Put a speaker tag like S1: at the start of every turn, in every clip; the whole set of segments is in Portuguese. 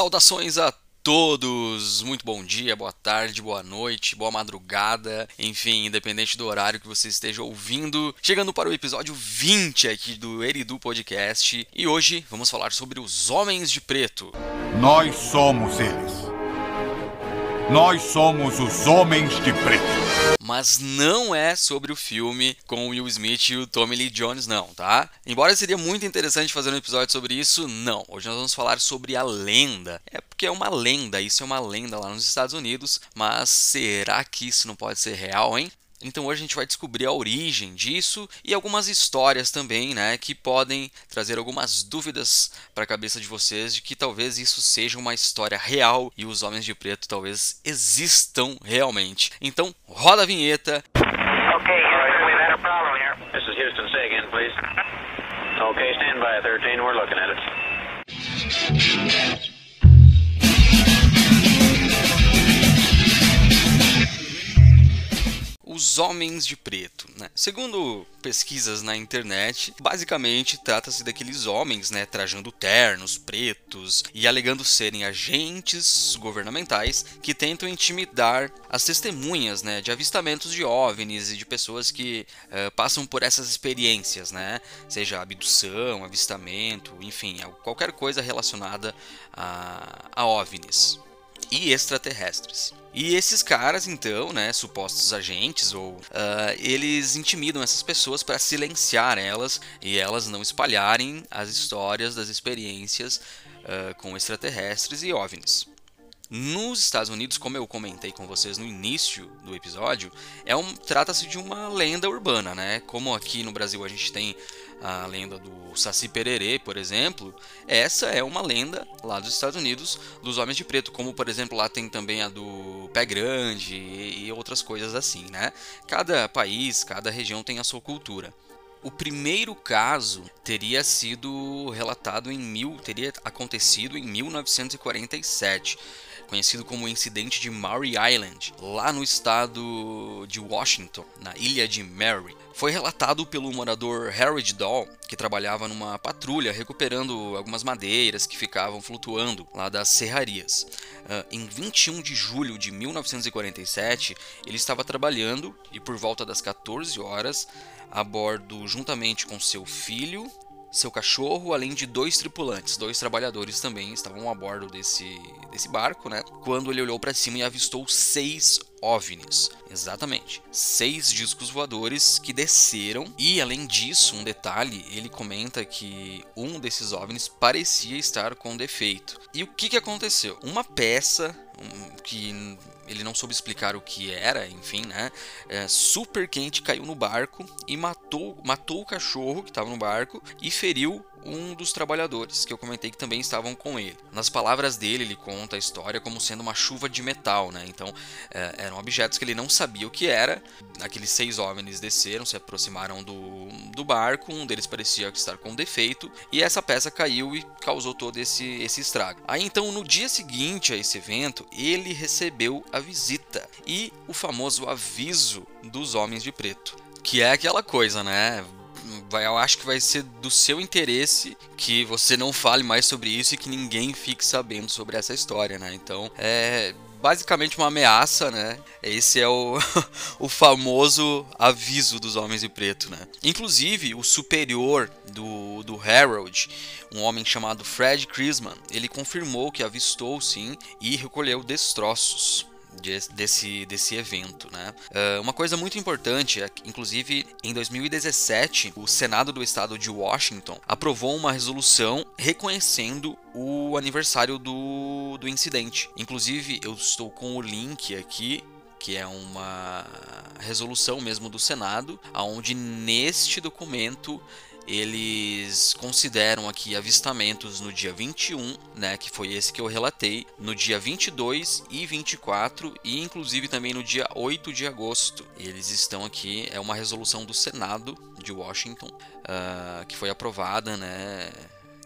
S1: Saudações a todos! Muito bom dia, boa tarde, boa noite, boa madrugada, enfim, independente do horário que você esteja ouvindo. Chegando para o episódio 20 aqui do Eridu Podcast e hoje vamos falar sobre os Homens de Preto.
S2: Nós somos eles. Nós somos os Homens de Preto.
S1: Mas não é sobre o filme com Will Smith e o Tommy Lee Jones, não, tá? Embora seria muito interessante fazer um episódio sobre isso, não. Hoje nós vamos falar sobre a lenda. É porque é uma lenda, isso é uma lenda lá nos Estados Unidos, mas será que isso não pode ser real, hein? Então hoje a gente vai descobrir a origem disso e algumas histórias também, né, que podem trazer algumas dúvidas para a cabeça de vocês de que talvez isso seja uma história real e os homens de preto talvez existam realmente. Então, roda a vinheta.
S3: Okay. This is Houston. Say again, please. Okay, stand by, 13. We're looking at it.
S1: Os homens de preto. Né? Segundo pesquisas na internet, basicamente trata-se daqueles homens né, trajando ternos pretos e alegando serem agentes governamentais que tentam intimidar as testemunhas né, de avistamentos de OVNIs e de pessoas que uh, passam por essas experiências, né? seja abdução, avistamento, enfim, qualquer coisa relacionada a, a OVNIs e extraterrestres. E esses caras, então, né, supostos agentes, ou uh, eles intimidam essas pessoas para silenciar elas e elas não espalharem as histórias das experiências uh, com extraterrestres e OVNIs. Nos Estados Unidos, como eu comentei com vocês no início do episódio, é um, trata-se de uma lenda urbana, né? Como aqui no Brasil a gente tem a lenda do Saci Pererê, por exemplo, essa é uma lenda lá dos Estados Unidos dos Homens de Preto, como por exemplo lá tem também a do Pé Grande e outras coisas assim, né? Cada país, cada região tem a sua cultura. O primeiro caso teria sido relatado em mil, teria acontecido em 1947 conhecido como o incidente de Maury Island, lá no estado de Washington, na ilha de Mary. Foi relatado pelo morador Harold Dahl, que trabalhava numa patrulha recuperando algumas madeiras que ficavam flutuando lá das serrarias. Uh, em 21 de julho de 1947, ele estava trabalhando e por volta das 14 horas, a bordo juntamente com seu filho seu cachorro, além de dois tripulantes, dois trabalhadores também estavam a bordo desse, desse barco, né? Quando ele olhou para cima e avistou seis OVNIs. Exatamente. Seis discos voadores que desceram. E além disso, um detalhe, ele comenta que um desses OVNIs parecia estar com defeito. E o que, que aconteceu? Uma peça que ele não soube explicar o que era, enfim, né? É, super quente caiu no barco e matou, matou o cachorro que estava no barco e feriu um dos trabalhadores, que eu comentei que também estavam com ele. Nas palavras dele, ele conta a história como sendo uma chuva de metal, né? Então, é, eram objetos que ele não sabia o que era. Aqueles seis homens desceram, se aproximaram do, do barco, um deles parecia estar com defeito, e essa peça caiu e causou todo esse, esse estrago. Aí, então, no dia seguinte a esse evento, ele recebeu a visita e o famoso aviso dos homens de preto. Que é aquela coisa, né? Vai, eu acho que vai ser do seu interesse que você não fale mais sobre isso e que ninguém fique sabendo sobre essa história, né? Então, é basicamente uma ameaça, né? Esse é o, o famoso aviso dos homens de preto, né? Inclusive, o superior do, do Harold, um homem chamado Fred Chrisman, ele confirmou que avistou sim e recolheu destroços desse, desse evento. Né? Uh, uma coisa muito importante é que, inclusive, em 2017, o Senado do estado de Washington aprovou uma resolução reconhecendo o aniversário do, do incidente. Inclusive, eu estou com o link aqui que é uma resolução mesmo do Senado, aonde neste documento eles consideram aqui avistamentos no dia 21, né, que foi esse que eu relatei, no dia 22 e 24 e inclusive também no dia 8 de agosto. Eles estão aqui, é uma resolução do Senado de Washington uh, que foi aprovada, né,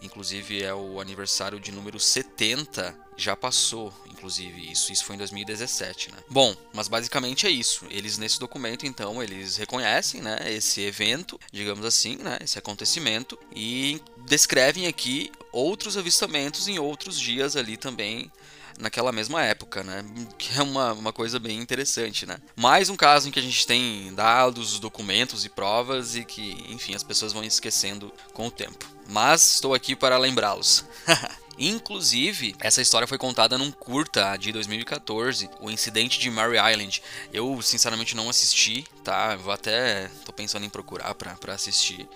S1: inclusive é o aniversário de número 70, já passou, inclusive, isso. Isso foi em 2017, né? Bom, mas basicamente é isso. Eles, nesse documento, então, eles reconhecem, né, esse evento, digamos assim, né, esse acontecimento, e descrevem aqui outros avistamentos em outros dias ali também naquela mesma época, né? Que é uma, uma coisa bem interessante, né? Mais um caso em que a gente tem dados, documentos e provas e que, enfim, as pessoas vão esquecendo com o tempo. Mas estou aqui para lembrá-los. Inclusive, essa história foi contada num curta de 2014, o incidente de Mary Island. Eu, sinceramente, não assisti, tá? Vou até. tô pensando em procurar para assistir.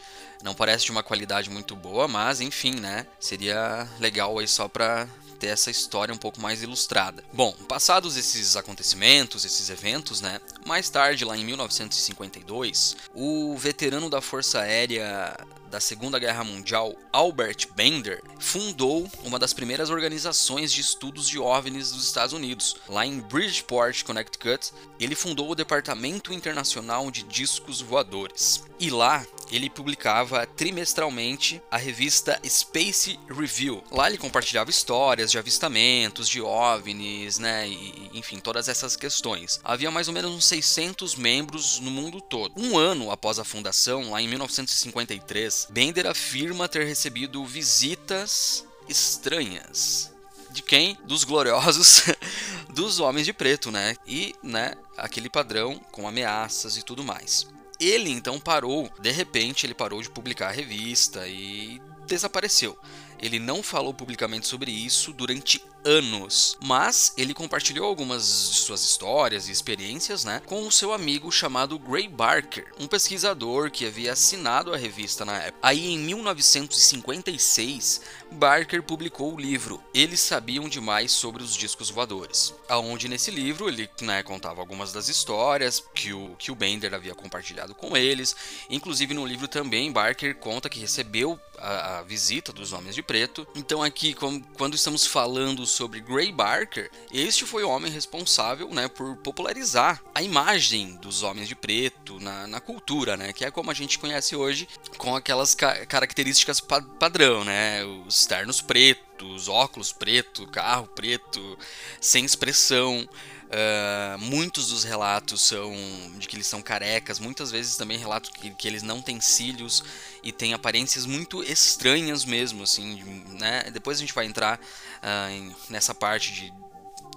S1: Não parece de uma qualidade muito boa, mas enfim, né? Seria legal aí só pra ter essa história um pouco mais ilustrada. Bom, passados esses acontecimentos, esses eventos, né? Mais tarde, lá em 1952, o veterano da Força Aérea da Segunda Guerra Mundial, Albert Bender, fundou uma das primeiras organizações de estudos de OVNIs dos Estados Unidos. Lá em Bridgeport, Connecticut, ele fundou o Departamento Internacional de Discos Voadores. E lá ele publicava trimestralmente a revista Space Review. Lá ele compartilhava histórias de avistamentos, de OVNIs, né, e, enfim, todas essas questões. Havia mais ou menos uns 600 membros no mundo todo. Um ano após a fundação, lá em 1953, Bender afirma ter recebido visitas estranhas. De quem? Dos gloriosos dos homens de preto, né? E, né, aquele padrão com ameaças e tudo mais. Ele então parou, de repente ele parou de publicar a revista e desapareceu. Ele não falou publicamente sobre isso durante anos, mas ele compartilhou algumas de suas histórias e experiências, né, com o seu amigo chamado Gray Barker, um pesquisador que havia assinado a revista na época. Aí em 1956, Barker publicou o livro Eles Sabiam Demais sobre os Discos Voadores, aonde nesse livro ele né, contava algumas das histórias que o, que o Bender havia compartilhado com eles. Inclusive no livro também Barker conta que recebeu a, a visita dos Homens de Preto. Então aqui, quando estamos falando sobre Gray Barker, este foi o homem responsável né, por popularizar a imagem dos Homens de Preto na, na cultura, né, que é como a gente conhece hoje, com aquelas ca características pa padrão, né, os ternos pretos, óculos preto, carro preto, sem expressão. Uh, muitos dos relatos são de que eles são carecas, muitas vezes também relatos que, que eles não têm cílios e têm aparências muito estranhas mesmo, assim, né? Depois a gente vai entrar uh, em, nessa parte de,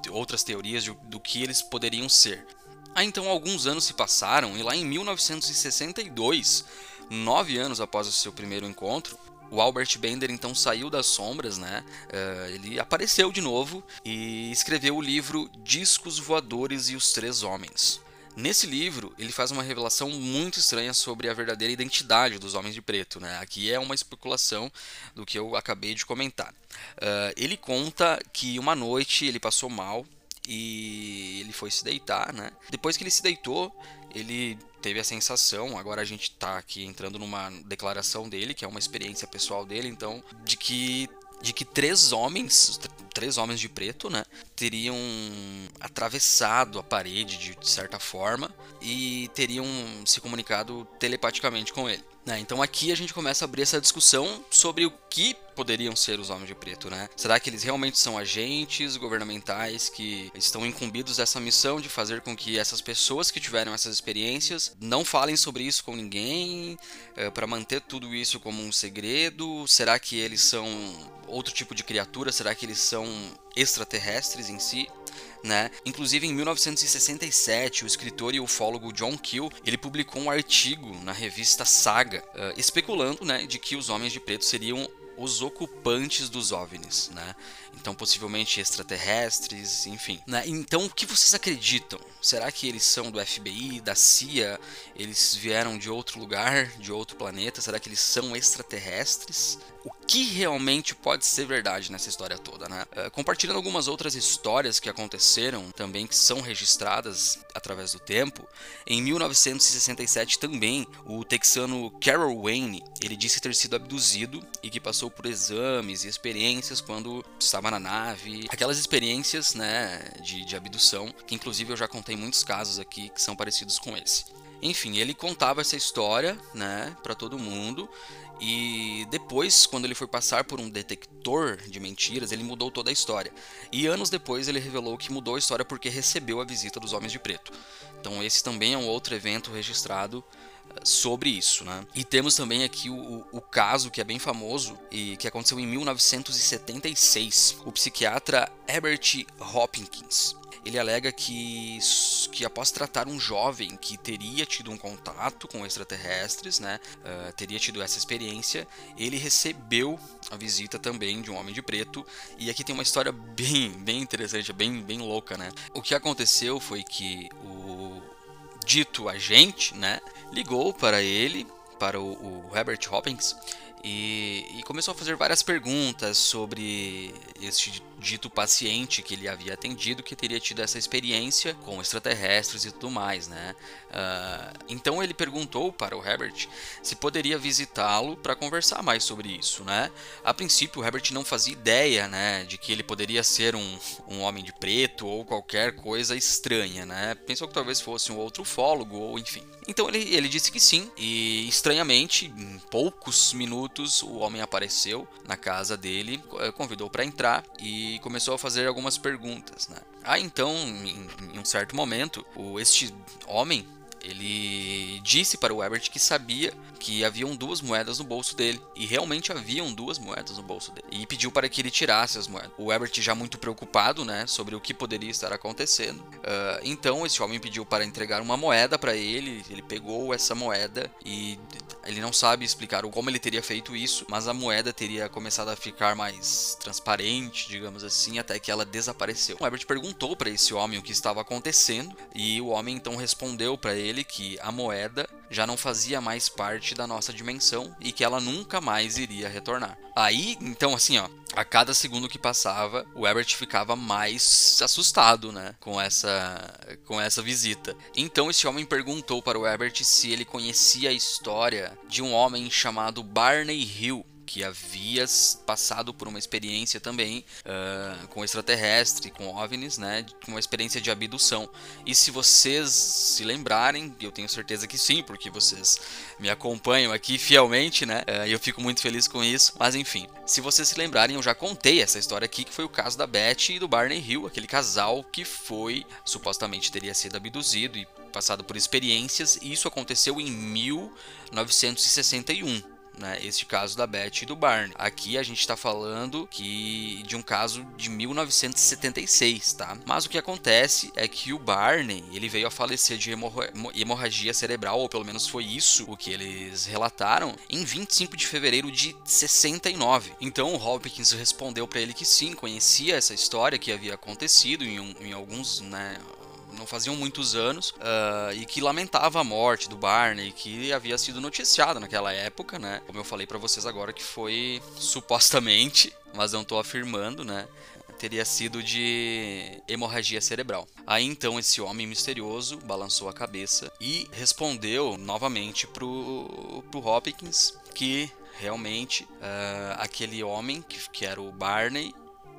S1: de outras teorias de, do que eles poderiam ser. Aí então alguns anos se passaram e lá em 1962, nove anos após o seu primeiro encontro, o Albert Bender então saiu das sombras, né? Uh, ele apareceu de novo e escreveu o livro Discos Voadores e os Três Homens. Nesse livro, ele faz uma revelação muito estranha sobre a verdadeira identidade dos Homens de Preto. Né? Aqui é uma especulação do que eu acabei de comentar. Uh, ele conta que uma noite ele passou mal e ele foi se deitar. Né? Depois que ele se deitou, ele teve a sensação, agora a gente está aqui entrando numa declaração dele, que é uma experiência pessoal dele, então, de que de que três homens, três homens de preto, né, teriam atravessado a parede de certa forma e teriam se comunicado telepaticamente com ele. Né? Então aqui a gente começa a abrir essa discussão sobre o que poderiam ser os homens de preto, né? Será que eles realmente são agentes governamentais que estão incumbidos dessa missão de fazer com que essas pessoas que tiveram essas experiências não falem sobre isso com ninguém, é, eh, para manter tudo isso como um segredo? Será que eles são outro tipo de criatura? Será que eles são extraterrestres em si? Né? Inclusive em 1967, o escritor e ufólogo John Keel ele publicou um artigo na revista Saga, uh, especulando né, de que os homens de preto seriam os ocupantes dos OVNIs, né? Então, possivelmente extraterrestres, enfim. Né? Então, o que vocês acreditam? Será que eles são do FBI, da CIA? Eles vieram de outro lugar, de outro planeta? Será que eles são extraterrestres? O que realmente pode ser verdade nessa história toda, né? Uh, compartilhando algumas outras histórias que aconteceram também, que são registradas através do tempo. Em 1967 também, o texano Carol Wayne, ele disse ter sido abduzido e que passou por exames e experiências quando estava na nave, aquelas experiências, né, de, de abdução, que inclusive eu já contei muitos casos aqui que são parecidos com esse. Enfim, ele contava essa história, né, para todo mundo. E depois, quando ele foi passar por um detector de mentiras, ele mudou toda a história. E anos depois ele revelou que mudou a história porque recebeu a visita dos Homens de Preto. Então esse também é um outro evento registrado sobre isso, né? E temos também aqui o, o, caso que é bem famoso e que aconteceu em 1976. O psiquiatra Herbert Hopkins ele alega que, que após tratar um jovem que teria tido um contato com extraterrestres, né, uh, teria tido essa experiência, ele recebeu a visita também de um homem de preto. E aqui tem uma história bem, bem interessante, bem, bem louca, né? O que aconteceu foi que o dito agente, né, ligou para ele, para o, o Herbert Hopkins, e, e, começou a fazer várias perguntas sobre este dito paciente que ele havia atendido que teria tido essa experiência com extraterrestres e tudo mais, né? Uh, então ele perguntou para o Herbert se poderia visitá-lo para conversar mais sobre isso, né? A princípio o Herbert não fazia ideia, né, de que ele poderia ser um, um homem de preto ou qualquer coisa estranha, né? Pensou que talvez fosse um outro ufólogo ou enfim. Então ele, ele disse que sim e estranhamente em poucos minutos o homem apareceu na casa dele, convidou para entrar e começou a fazer algumas perguntas. Né? Aí então, em, em um certo momento, o, este homem ele disse para o Herbert que sabia que haviam duas moedas no bolso dele. E realmente haviam duas moedas no bolso dele. E pediu para que ele tirasse as moedas. O Herbert, já muito preocupado né, sobre o que poderia estar acontecendo, uh, então esse homem pediu para entregar uma moeda para ele. Ele pegou essa moeda e ele não sabe explicar como ele teria feito isso, mas a moeda teria começado a ficar mais transparente, digamos assim, até que ela desapareceu. O Herbert perguntou para esse homem o que estava acontecendo e o homem então respondeu para ele que a moeda já não fazia mais parte da nossa dimensão e que ela nunca mais iria retornar. Aí, então, assim, ó, a cada segundo que passava, o Herbert ficava mais assustado, né, com essa com essa visita. Então esse homem perguntou para o Herbert se ele conhecia a história de um homem chamado Barney Hill, que havia passado por uma experiência também uh, com extraterrestre, com OVNIs, né, uma experiência de abdução. E se vocês se lembrarem, eu tenho certeza que sim, porque vocês me acompanham aqui fielmente, né, uh, eu fico muito feliz com isso. Mas enfim, se vocês se lembrarem, eu já contei essa história aqui, que foi o caso da Beth e do Barney Hill, aquele casal que foi, supostamente teria sido abduzido e passado por experiências, e isso aconteceu em 1961 né? Este caso da Beth e do Barney. Aqui a gente está falando que de um caso de 1976, tá? Mas o que acontece é que o Barney ele veio a falecer de hemorragia cerebral, ou pelo menos foi isso o que eles relataram, em 25 de fevereiro de 69. Então o Hopkins respondeu para ele que sim, conhecia essa história que havia acontecido em, um, em alguns, né? Não faziam muitos anos, uh, e que lamentava a morte do Barney, que havia sido noticiado naquela época, né? Como eu falei para vocês agora, que foi supostamente, mas não estou afirmando, né? Teria sido de hemorragia cerebral. Aí então esse homem misterioso balançou a cabeça e respondeu novamente pro, pro Hopkins que realmente uh, aquele homem, que, que era o Barney,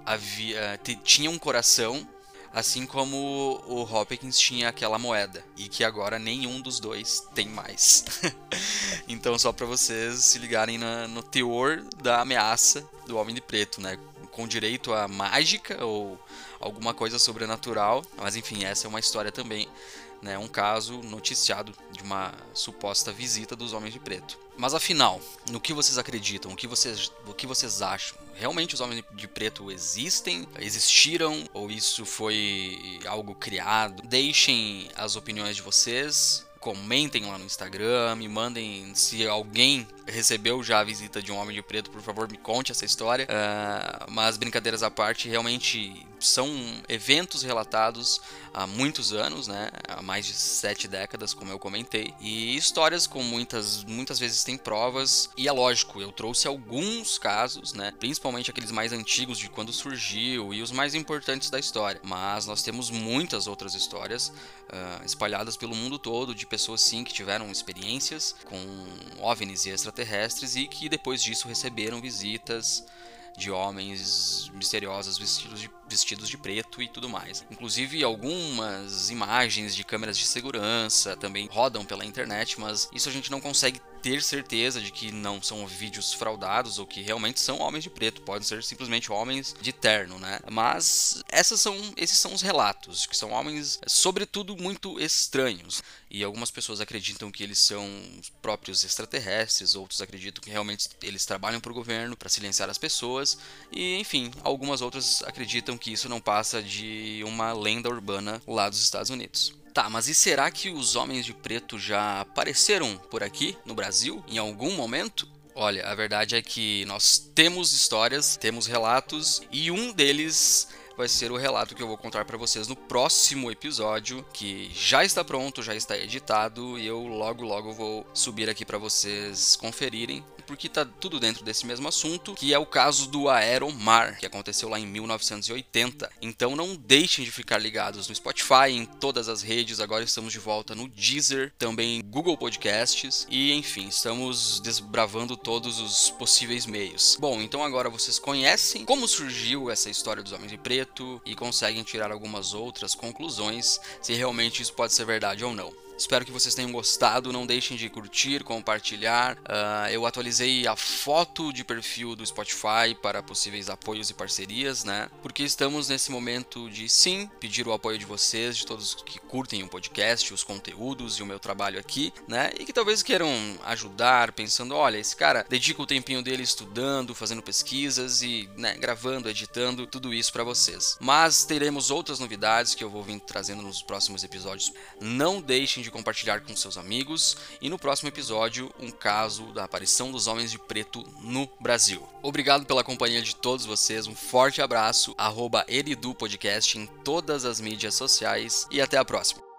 S1: havia, tinha um coração assim como o Hopkins tinha aquela moeda e que agora nenhum dos dois tem mais. então só para vocês se ligarem na, no teor da ameaça do Homem de Preto, né? Com direito a mágica ou alguma coisa sobrenatural, mas enfim, essa é uma história também né, um caso noticiado de uma suposta visita dos Homens de Preto. Mas afinal, no que vocês acreditam? O que vocês, o que vocês acham? Realmente os Homens de Preto existem? Existiram? Ou isso foi algo criado? Deixem as opiniões de vocês comentem lá no Instagram, me mandem se alguém recebeu já a visita de um homem de preto, por favor, me conte essa história. Uh, mas brincadeiras à parte, realmente são eventos relatados há muitos anos, né? Há mais de sete décadas, como eu comentei. E histórias com muitas, muitas vezes tem provas. E é lógico, eu trouxe alguns casos, né? Principalmente aqueles mais antigos de quando surgiu e os mais importantes da história. Mas nós temos muitas outras histórias uh, espalhadas pelo mundo todo de pessoas sim que tiveram experiências com OVNIs e extraterrestres e que depois disso receberam visitas de homens misteriosos vestidos de, vestidos de preto e tudo mais. Inclusive, algumas imagens de câmeras de segurança também rodam pela internet, mas isso a gente não consegue ter certeza de que não são vídeos fraudados ou que realmente são homens de preto, podem ser simplesmente homens de terno, né? Mas essas são, esses são os relatos, que são homens, sobretudo, muito estranhos. E algumas pessoas acreditam que eles são os próprios extraterrestres, outros acreditam que realmente eles trabalham para o governo para silenciar as pessoas, e enfim, algumas outras acreditam que isso não passa de uma lenda urbana lá dos Estados Unidos. Tá, mas e será que os homens de preto já apareceram por aqui no Brasil em algum momento? Olha, a verdade é que nós temos histórias, temos relatos e um deles vai ser o relato que eu vou contar para vocês no próximo episódio, que já está pronto, já está editado e eu logo logo vou subir aqui para vocês conferirem porque tá tudo dentro desse mesmo assunto, que é o caso do Aeromar, que aconteceu lá em 1980. Então não deixem de ficar ligados no Spotify, em todas as redes. Agora estamos de volta no Deezer, também Google Podcasts e enfim, estamos desbravando todos os possíveis meios. Bom, então agora vocês conhecem como surgiu essa história dos Homens de Preto e conseguem tirar algumas outras conclusões se realmente isso pode ser verdade ou não. Espero que vocês tenham gostado. Não deixem de curtir, compartilhar. Uh, eu atualizei a foto de perfil do Spotify para possíveis apoios e parcerias, né? Porque estamos nesse momento de sim pedir o apoio de vocês, de todos que curtem o podcast, os conteúdos e o meu trabalho aqui, né? E que talvez queiram ajudar, pensando, olha, esse cara dedica o tempinho dele estudando, fazendo pesquisas e, né, gravando, editando, tudo isso para vocês. Mas teremos outras novidades que eu vou vir trazendo nos próximos episódios. Não deixem de compartilhar com seus amigos e no próximo episódio um caso da aparição dos homens de preto no Brasil. Obrigado pela companhia de todos vocês, um forte abraço, arroba Podcast em todas as mídias sociais e até a próxima.